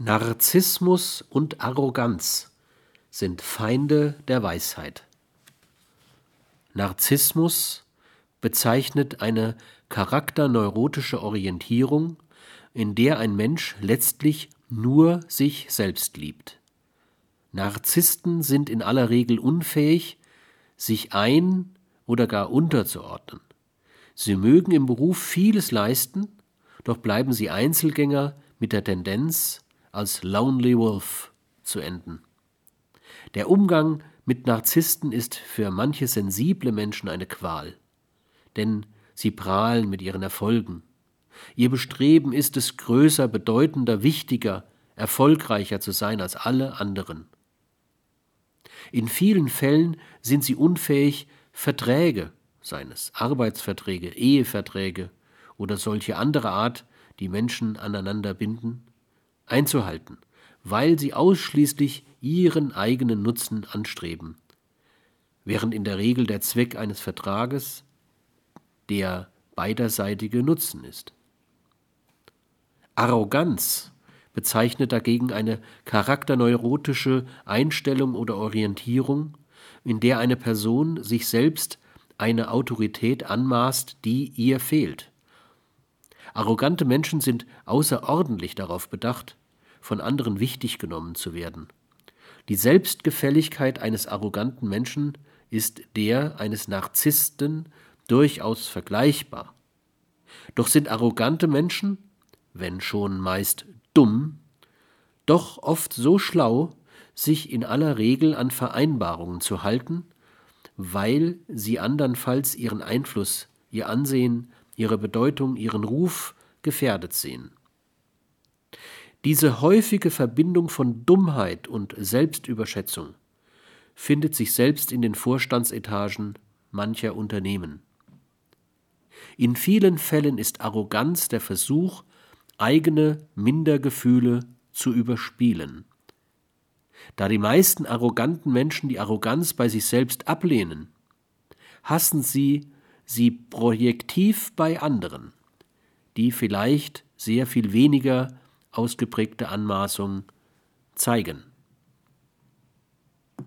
Narzissmus und Arroganz sind Feinde der Weisheit. Narzissmus bezeichnet eine charakterneurotische Orientierung, in der ein Mensch letztlich nur sich selbst liebt. Narzissten sind in aller Regel unfähig, sich ein oder gar unterzuordnen. Sie mögen im Beruf vieles leisten, doch bleiben sie Einzelgänger mit der Tendenz, als Lonely Wolf zu enden. Der Umgang mit Narzissten ist für manche sensible Menschen eine Qual, denn sie prahlen mit ihren Erfolgen. Ihr Bestreben ist es, größer, bedeutender, wichtiger, erfolgreicher zu sein als alle anderen. In vielen Fällen sind sie unfähig, Verträge, seien es Arbeitsverträge, Eheverträge oder solche andere Art, die Menschen aneinander binden, einzuhalten, weil sie ausschließlich ihren eigenen Nutzen anstreben, während in der Regel der Zweck eines Vertrages der beiderseitige Nutzen ist. Arroganz bezeichnet dagegen eine charakterneurotische Einstellung oder Orientierung, in der eine Person sich selbst eine Autorität anmaßt, die ihr fehlt. Arrogante Menschen sind außerordentlich darauf bedacht, von anderen wichtig genommen zu werden. Die Selbstgefälligkeit eines arroganten Menschen ist der eines Narzissten durchaus vergleichbar. Doch sind arrogante Menschen, wenn schon meist dumm, doch oft so schlau, sich in aller Regel an Vereinbarungen zu halten, weil sie andernfalls ihren Einfluss, ihr Ansehen, ihre Bedeutung, ihren Ruf gefährdet sehen. Diese häufige Verbindung von Dummheit und Selbstüberschätzung findet sich selbst in den Vorstandsetagen mancher Unternehmen. In vielen Fällen ist Arroganz der Versuch, eigene Mindergefühle zu überspielen. Da die meisten arroganten Menschen die Arroganz bei sich selbst ablehnen, hassen sie sie projektiv bei anderen, die vielleicht sehr viel weniger ausgeprägte Anmaßung zeigen.